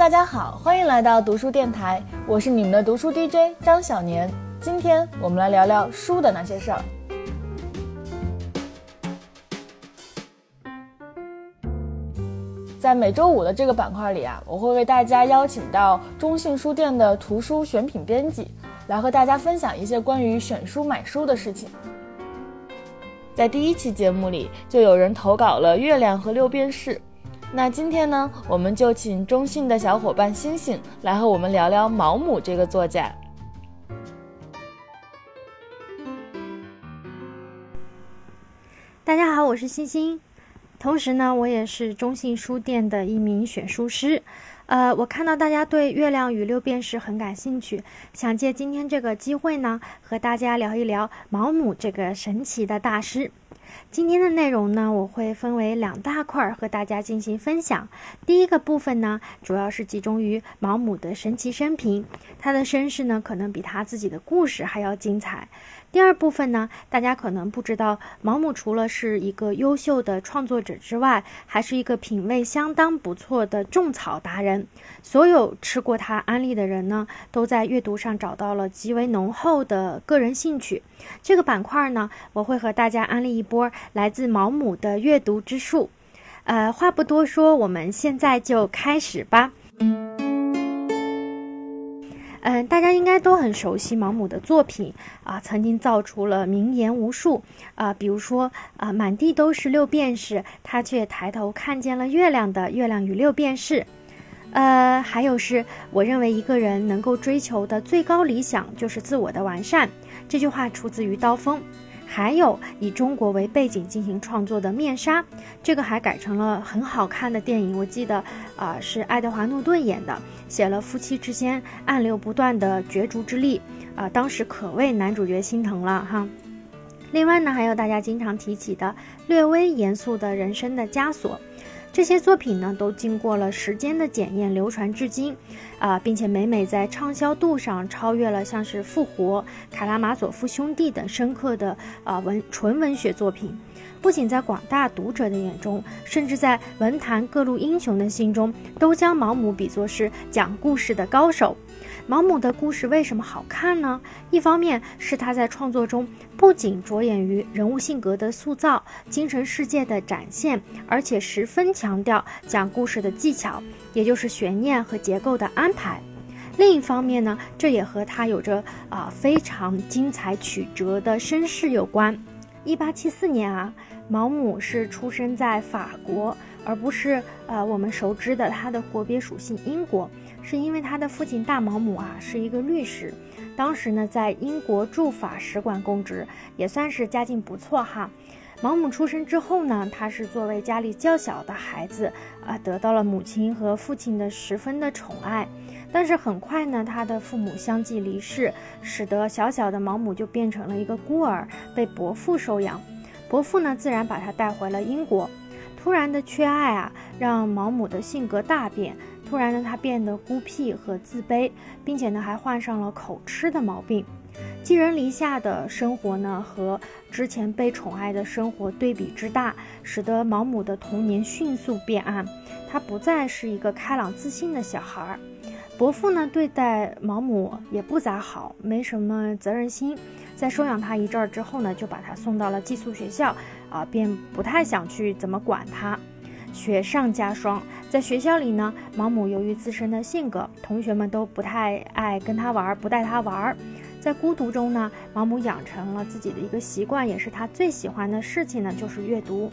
大家好，欢迎来到读书电台，我是你们的读书 DJ 张小年。今天我们来聊聊书的那些事儿。在每周五的这个板块里啊，我会为大家邀请到中信书店的图书选品编辑，来和大家分享一些关于选书买书的事情。在第一期节目里，就有人投稿了《月亮和六便士》。那今天呢，我们就请中信的小伙伴星星来和我们聊聊毛姆这个作家。大家好，我是星星，同时呢，我也是中信书店的一名选书师。呃，我看到大家对《月亮与六便士》很感兴趣，想借今天这个机会呢，和大家聊一聊毛姆这个神奇的大师。今天的内容呢，我会分为两大块和大家进行分享。第一个部分呢，主要是集中于毛姆的神奇生平，他的身世呢，可能比他自己的故事还要精彩。第二部分呢，大家可能不知道，毛姆除了是一个优秀的创作者之外，还是一个品味相当不错的种草达人。所有吃过他安利的人呢，都在阅读上找到了极为浓厚的个人兴趣。这个板块呢，我会和大家安利一波来自毛姆的阅读之术。呃，话不多说，我们现在就开始吧。嗯，大家应该都很熟悉毛姆的作品啊，曾经造出了名言无数啊，比如说啊，满地都是六便士，他却抬头看见了月亮的《月亮与六便士》。呃，还有是我认为一个人能够追求的最高理想就是自我的完善，这句话出自于刀锋。还有以中国为背景进行创作的《面纱》，这个还改成了很好看的电影。我记得啊，是爱德华诺顿演的，写了夫妻之间暗流不断的角逐之力啊，当时可谓男主角心疼了哈。另外呢，还有大家经常提起的略微严肃的人生的枷锁。这些作品呢，都经过了时间的检验，流传至今，啊，并且每每在畅销度上超越了像是《复活》《卡拉马佐夫兄弟》等深刻的啊文纯文学作品。不仅在广大读者的眼中，甚至在文坛各路英雄的心中，都将毛姆比作是讲故事的高手。毛姆的故事为什么好看呢？一方面是他在创作中不仅着眼于人物性格的塑造、精神世界的展现，而且十分强调讲故事的技巧，也就是悬念和结构的安排。另一方面呢，这也和他有着啊非常精彩曲折的身世有关。一八七四年啊，毛姆是出生在法国，而不是呃我们熟知的他的国别属性英国，是因为他的父亲大毛姆啊是一个律师，当时呢在英国驻法使馆供职，也算是家境不错哈。毛姆出生之后呢，他是作为家里较小的孩子啊，得到了母亲和父亲的十分的宠爱。但是很快呢，他的父母相继离世，使得小小的毛姆就变成了一个孤儿，被伯父收养。伯父呢，自然把他带回了英国。突然的缺爱啊，让毛姆的性格大变。突然呢，他变得孤僻和自卑，并且呢，还患上了口吃的毛病。寄人篱下的生活呢，和之前被宠爱的生活对比之大，使得毛姆的童年迅速变暗。他不再是一个开朗自信的小孩儿。伯父呢，对待毛姆也不咋好，没什么责任心。在收养他一阵儿之后呢，就把他送到了寄宿学校，啊，便不太想去怎么管他。雪上加霜，在学校里呢，毛姆由于自身的性格，同学们都不太爱跟他玩，不带他玩。在孤独中呢，毛姆养成了自己的一个习惯，也是他最喜欢的事情呢，就是阅读。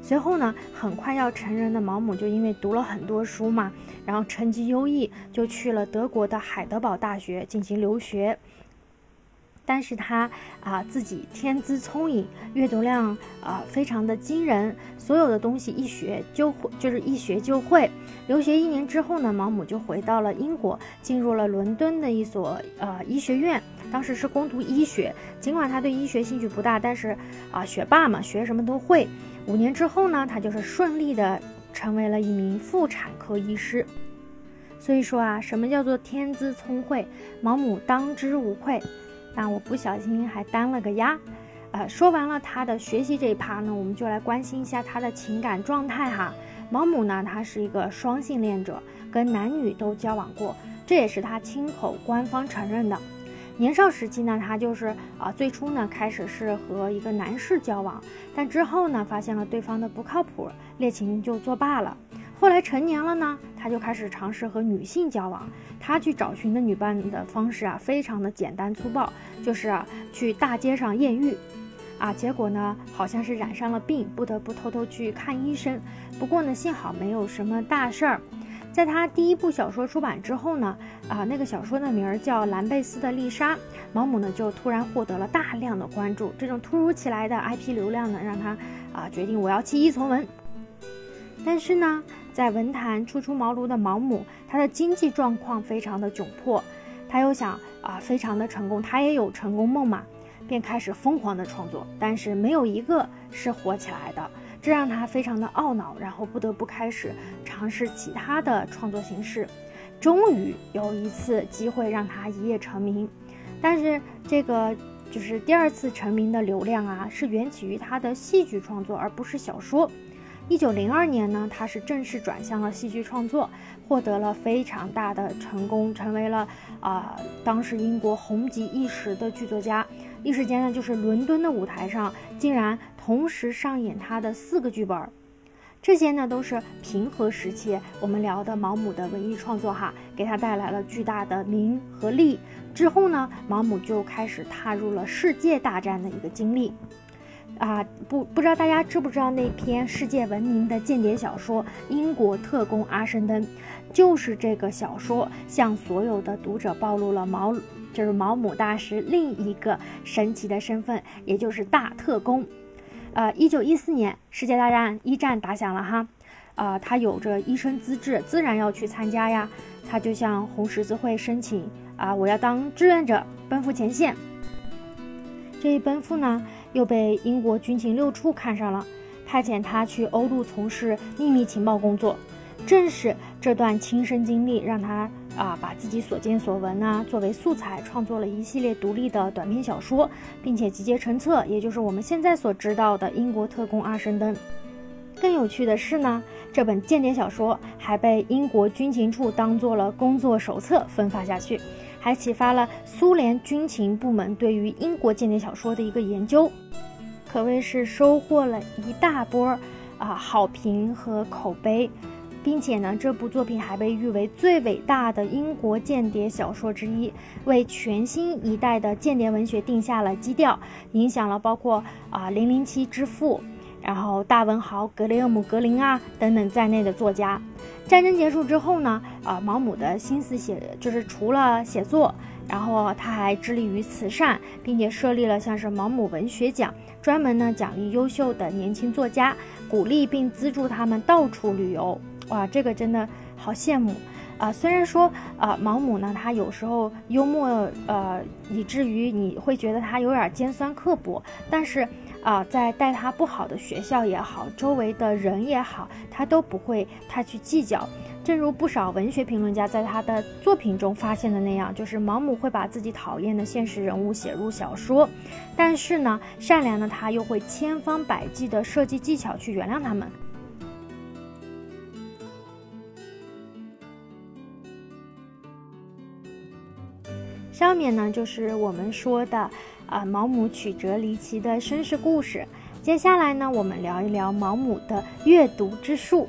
随后呢，很快要成人的毛姆就因为读了很多书嘛，然后成绩优异，就去了德国的海德堡大学进行留学。但是他啊自己天资聪颖，阅读量啊非常的惊人，所有的东西一学就会，就是一学就会。留学一年之后呢，毛姆就回到了英国，进入了伦敦的一所呃医学院，当时是攻读医学。尽管他对医学兴趣不大，但是啊学霸嘛，学什么都会。五年之后呢，他就是顺利的成为了一名妇产科医师。所以说啊，什么叫做天资聪慧？毛姆当之无愧。但我不小心还担了个鸭，呃，说完了他的学习这一趴呢，我们就来关心一下他的情感状态哈。毛姆呢，他是一个双性恋者，跟男女都交往过，这也是他亲口官方承认的。年少时期呢，他就是啊，最初呢开始是和一个男士交往，但之后呢发现了对方的不靠谱，恋情就作罢了。后来成年了呢，他就开始尝试和女性交往。他去找寻的女伴的方式啊，非常的简单粗暴，就是啊去大街上艳遇，啊，结果呢好像是染上了病，不得不偷偷去看医生。不过呢，幸好没有什么大事儿。在他第一部小说出版之后呢，啊，那个小说的名儿叫《兰贝斯的丽莎》，毛姆呢就突然获得了大量的关注。这种突如其来的 IP 流量呢，让他啊决定我要弃医从文。但是呢，在文坛初出茅庐的毛姆，他的经济状况非常的窘迫，他又想啊非常的成功，他也有成功梦嘛，便开始疯狂的创作，但是没有一个是火起来的。这让他非常的懊恼，然后不得不开始尝试其他的创作形式。终于有一次机会让他一夜成名，但是这个就是第二次成名的流量啊，是源起于他的戏剧创作，而不是小说。一九零二年呢，他是正式转向了戏剧创作，获得了非常大的成功，成为了啊当时英国红极一时的剧作家。一时间呢，就是伦敦的舞台上竟然。同时上演他的四个剧本，这些呢都是平和时期我们聊的毛姆的文艺创作哈，给他带来了巨大的名和利。之后呢，毛姆就开始踏入了世界大战的一个经历。啊，不不知道大家知不知道那篇世界闻名的间谍小说《英国特工阿什登》，就是这个小说向所有的读者暴露了毛就是毛姆大师另一个神奇的身份，也就是大特工。呃，一九一四年，世界大战一战打响了哈，啊，他有着医生资质，自然要去参加呀。他就向红十字会申请啊，我要当志愿者，奔赴前线。这一奔赴呢，又被英国军情六处看上了，派遣他去欧陆从事秘密情报工作。正是这段亲身经历，让他。啊，把自己所见所闻呢作为素材，创作了一系列独立的短篇小说，并且集结成册，也就是我们现在所知道的《英国特工阿什登》。更有趣的是呢，这本间谍小说还被英国军情处当做了工作手册分发下去，还启发了苏联军情部门对于英国间谍小说的一个研究，可谓是收获了一大波啊好评和口碑。并且呢，这部作品还被誉为最伟大的英国间谍小说之一，为全新一代的间谍文学定下了基调，影响了包括啊《零零七之父》，然后大文豪格雷厄姆·格林啊等等在内的作家。战争结束之后呢，啊毛姆的心思写就是除了写作，然后他还致力于慈善，并且设立了像是毛姆文学奖，专门呢奖励优秀的年轻作家，鼓励并资助他们到处旅游。哇，这个真的好羡慕啊！虽然说啊，毛姆呢，他有时候幽默，呃，以至于你会觉得他有点尖酸刻薄，但是啊，在待他不好的学校也好，周围的人也好，他都不会太去计较。正如不少文学评论家在他的作品中发现的那样，就是毛姆会把自己讨厌的现实人物写入小说，但是呢，善良的他又会千方百计的设计技巧去原谅他们。上面呢就是我们说的，啊毛姆曲折离奇的身世故事。接下来呢，我们聊一聊毛姆的阅读之术。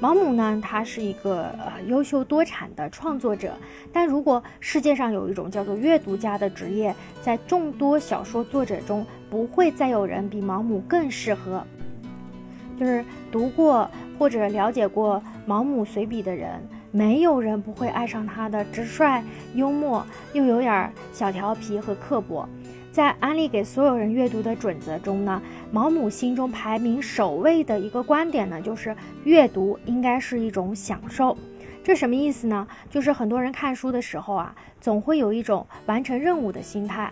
毛姆呢，他是一个呃优秀多产的创作者，但如果世界上有一种叫做阅读家的职业，在众多小说作者中，不会再有人比毛姆更适合。就是读过或者了解过毛姆随笔的人。没有人不会爱上他的直率、幽默，又有点小调皮和刻薄。在安利给所有人阅读的准则中呢，毛姆心中排名首位的一个观点呢，就是阅读应该是一种享受。这什么意思呢？就是很多人看书的时候啊，总会有一种完成任务的心态，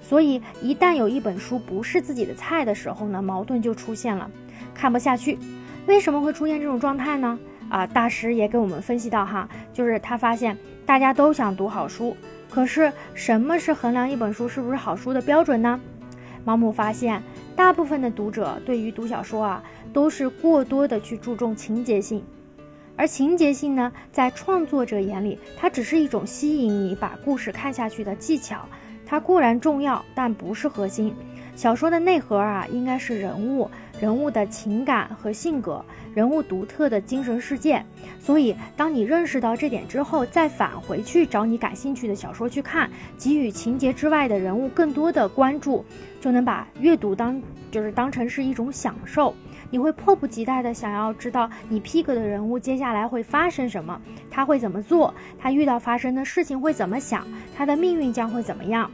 所以一旦有一本书不是自己的菜的时候呢，矛盾就出现了，看不下去。为什么会出现这种状态呢？啊，大师也给我们分析到哈，就是他发现大家都想读好书，可是什么是衡量一本书是不是好书的标准呢？毛姆发现，大部分的读者对于读小说啊，都是过多的去注重情节性，而情节性呢，在创作者眼里，它只是一种吸引你把故事看下去的技巧，它固然重要，但不是核心。小说的内核啊，应该是人物。人物的情感和性格，人物独特的精神世界。所以，当你认识到这点之后，再返回去找你感兴趣的小说去看，给予情节之外的人物更多的关注，就能把阅读当就是当成是一种享受。你会迫不及待的想要知道你 pick 的人物接下来会发生什么，他会怎么做，他遇到发生的事情会怎么想，他的命运将会怎么样。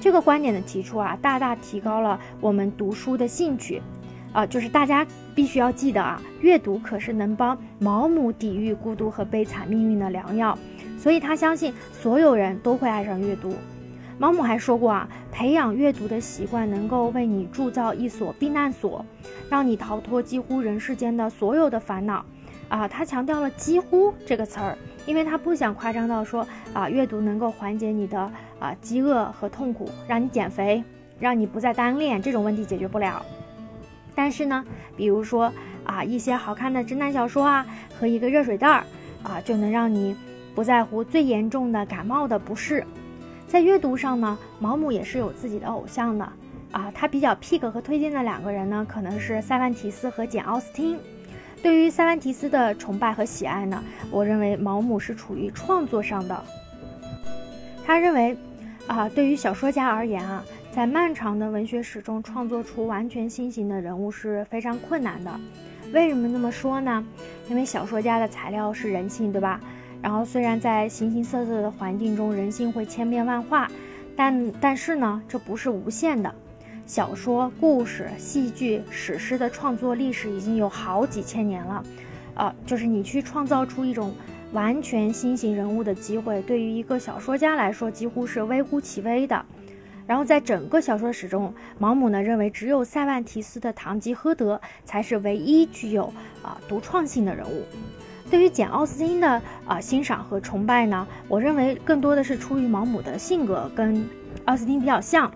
这个观点的提出啊，大大提高了我们读书的兴趣。啊，就是大家必须要记得啊，阅读可是能帮毛姆抵御孤独和悲惨命运的良药，所以他相信所有人都会爱上阅读。毛姆还说过啊，培养阅读的习惯能够为你铸造一所避难所，让你逃脱几乎人世间的所有的烦恼。啊，他强调了“几乎”这个词儿，因为他不想夸张到说啊，阅读能够缓解你的啊饥饿和痛苦，让你减肥，让你不再单恋，这种问题解决不了。但是呢，比如说啊，一些好看的侦探小说啊，和一个热水袋儿啊，就能让你不在乎最严重的感冒的不适。在阅读上呢，毛姆也是有自己的偶像的啊，他比较 pick 和推荐的两个人呢，可能是塞万提斯和简奥斯汀。对于塞万提斯的崇拜和喜爱呢，我认为毛姆是处于创作上的。他认为啊，对于小说家而言啊。在漫长的文学史中，创作出完全新型的人物是非常困难的。为什么这么说呢？因为小说家的材料是人性，对吧？然后虽然在形形色色的环境中，人性会千变万化，但但是呢，这不是无限的。小说、故事、戏剧、史诗的创作历史已经有好几千年了，呃，就是你去创造出一种完全新型人物的机会，对于一个小说家来说，几乎是微乎其微的。然后在整个小说史中，毛姆呢认为只有塞万提斯的堂吉诃德才是唯一具有啊独创性的人物。对于简奥斯汀的啊欣赏和崇拜呢，我认为更多的是出于毛姆的性格跟奥斯汀比较像，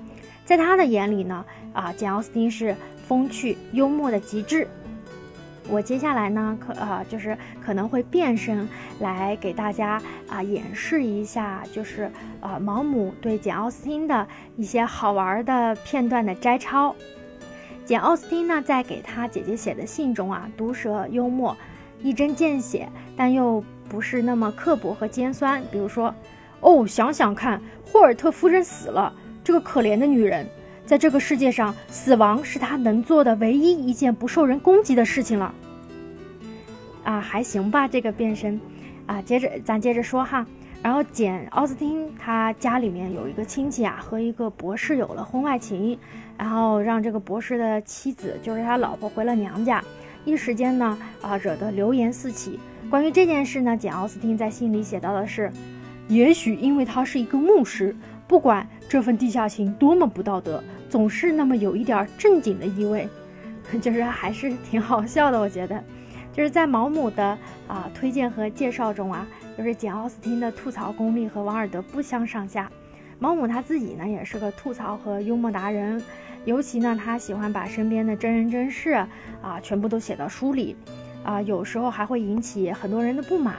在他的眼里呢，啊简奥斯汀是风趣幽默的极致。我接下来呢，可呃就是可能会变身来给大家啊演示一下，就是呃毛姆对简奥斯汀的一些好玩的片段的摘抄。简奥斯汀呢在给他姐姐写的信中啊，毒舌幽默，一针见血，但又不是那么刻薄和尖酸。比如说，哦，想想看，霍尔特夫人死了，这个可怜的女人。在这个世界上，死亡是他能做的唯一一件不受人攻击的事情了。啊，还行吧，这个变身。啊，接着咱接着说哈。然后简奥斯汀他家里面有一个亲戚啊，和一个博士有了婚外情，然后让这个博士的妻子，就是他老婆回了娘家，一时间呢，啊，惹得流言四起。关于这件事呢，简奥斯汀在信里写到的是：也许因为他是一个牧师，不管这份地下情多么不道德。总是那么有一点正经的意味，就是还是挺好笑的。我觉得，就是在毛姆的啊推荐和介绍中啊，就是简奥斯汀的吐槽功力和王尔德不相上下。毛姆他自己呢也是个吐槽和幽默达人，尤其呢他喜欢把身边的真人真事啊全部都写到书里，啊有时候还会引起很多人的不满。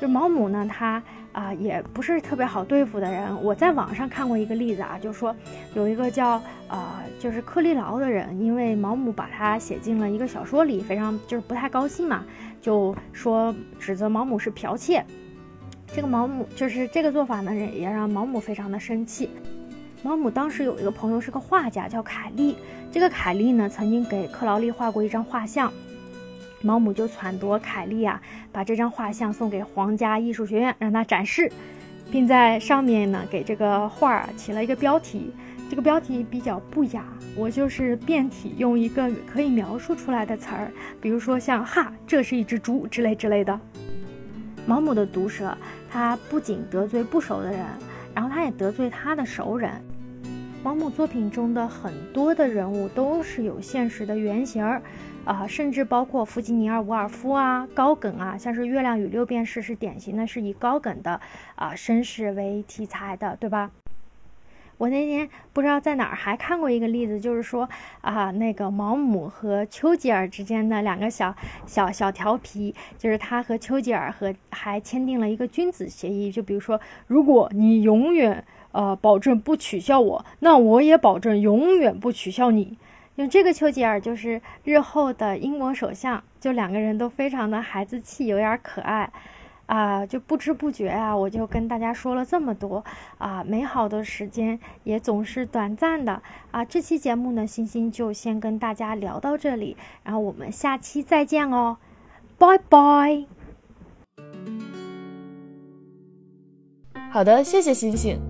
就毛姆呢他。啊，也不是特别好对付的人。我在网上看过一个例子啊，就是说有一个叫呃，就是克利劳的人，因为毛姆把他写进了一个小说里，非常就是不太高兴嘛，就说指责毛姆是剽窃。这个毛姆就是这个做法呢，也让毛姆非常的生气。毛姆当时有一个朋友是个画家，叫凯利。这个凯利呢，曾经给克劳利画过一张画像。毛姆就撺掇凯利啊，把这张画像送给皇家艺术学院，让他展示，并在上面呢给这个画儿起了一个标题。这个标题比较不雅，我就是变体用一个可以描述出来的词儿，比如说像“哈，这是一只猪”之类之类的。毛姆的毒舌，他不仅得罪不熟的人，然后他也得罪他的熟人。毛姆作品中的很多的人物都是有现实的原型儿。啊，甚至包括弗吉尼尔·伍尔夫啊，高梗啊，像是《月亮与六便士》是典型的，是以高梗的啊身世为题材的，对吧？我那天不知道在哪儿还看过一个例子，就是说啊，那个毛姆和丘吉尔之间的两个小小小调皮，就是他和丘吉尔和还签订了一个君子协议，就比如说，如果你永远呃保证不取笑我，那我也保证永远不取笑你。因为这个丘吉尔就是日后的英国首相，就两个人都非常的孩子气，有点可爱。啊，就不知不觉啊，我就跟大家说了这么多啊，美好的时间也总是短暂的啊。这期节目呢，星星就先跟大家聊到这里，然后我们下期再见哦，拜拜。好的，谢谢星星。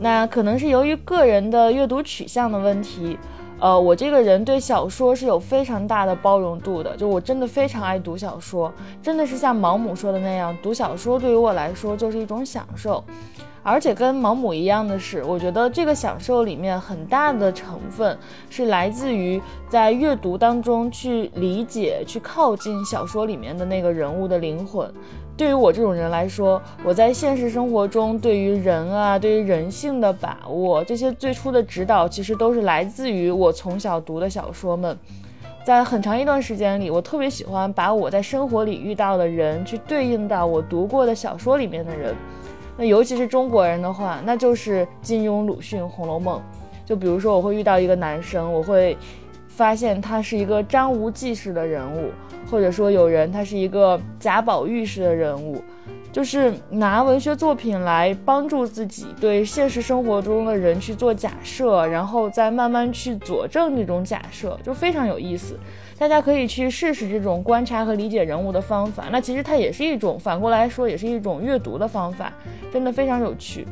那可能是由于个人的阅读取向的问题。呃，我这个人对小说是有非常大的包容度的，就我真的非常爱读小说，真的是像毛姆说的那样，读小说对于我来说就是一种享受。而且跟毛姆一样的是，我觉得这个享受里面很大的成分是来自于在阅读当中去理解、去靠近小说里面的那个人物的灵魂。对于我这种人来说，我在现实生活中对于人啊、对于人性的把握，这些最初的指导，其实都是来自于我从小读的小说们。在很长一段时间里，我特别喜欢把我在生活里遇到的人去对应到我读过的小说里面的人。那尤其是中国人的话，那就是金庸、鲁迅、《红楼梦》。就比如说，我会遇到一个男生，我会发现他是一个张无忌式的人物。或者说有人他是一个贾宝玉式的人物，就是拿文学作品来帮助自己对现实生活中的人去做假设，然后再慢慢去佐证这种假设，就非常有意思。大家可以去试试这种观察和理解人物的方法。那其实它也是一种反过来说，也是一种阅读的方法，真的非常有趣。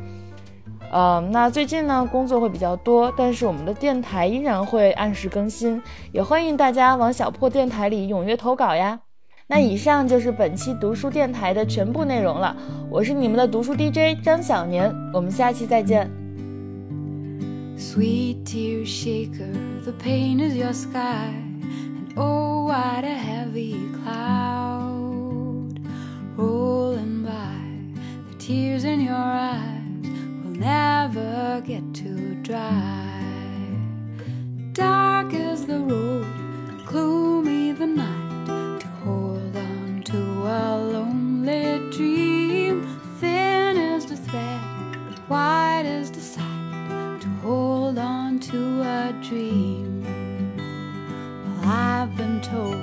呃，那最近呢工作会比较多，但是我们的电台依然会按时更新，也欢迎大家往小破电台里踊跃投稿呀。那以上就是本期读书电台的全部内容了，我是你们的读书 DJ 张小年，我们下期再见。Sweet tear shaker, the pain is your sky, and oh, what a heavy cloud rolling by, the tears in your eyes. Never get too dry. Dark is the road, gloomy the night, to hold on to a lonely dream. Thin is the thread, wide is the sight, to hold on to a dream. Well, I've been told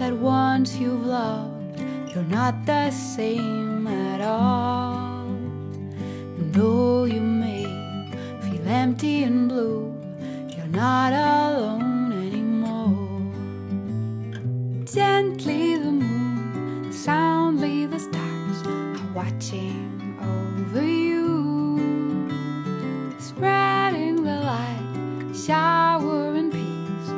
that once you've loved, you're not the same empty and blue, you're not alone anymore. Gently the moon, soundly the stars are watching over you, spreading the light, shower showering peace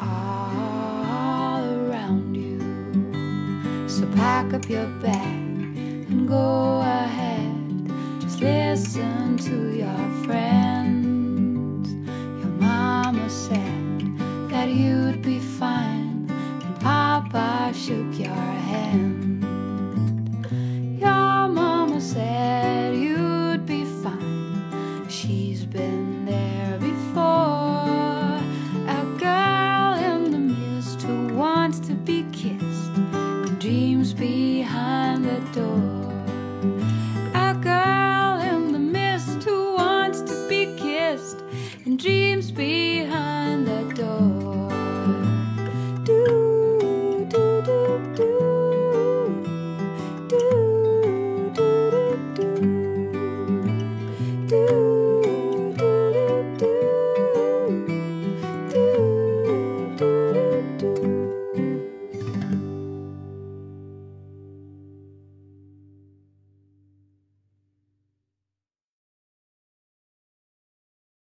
all around you. So pack up your bag and go ahead Just listen to your friends. Mama said that you'd be fine, and Papa shook your hand. Your Mama said you'd be fine, she's been there before. A girl in the mist who wants to be kissed, and dreams behind the door.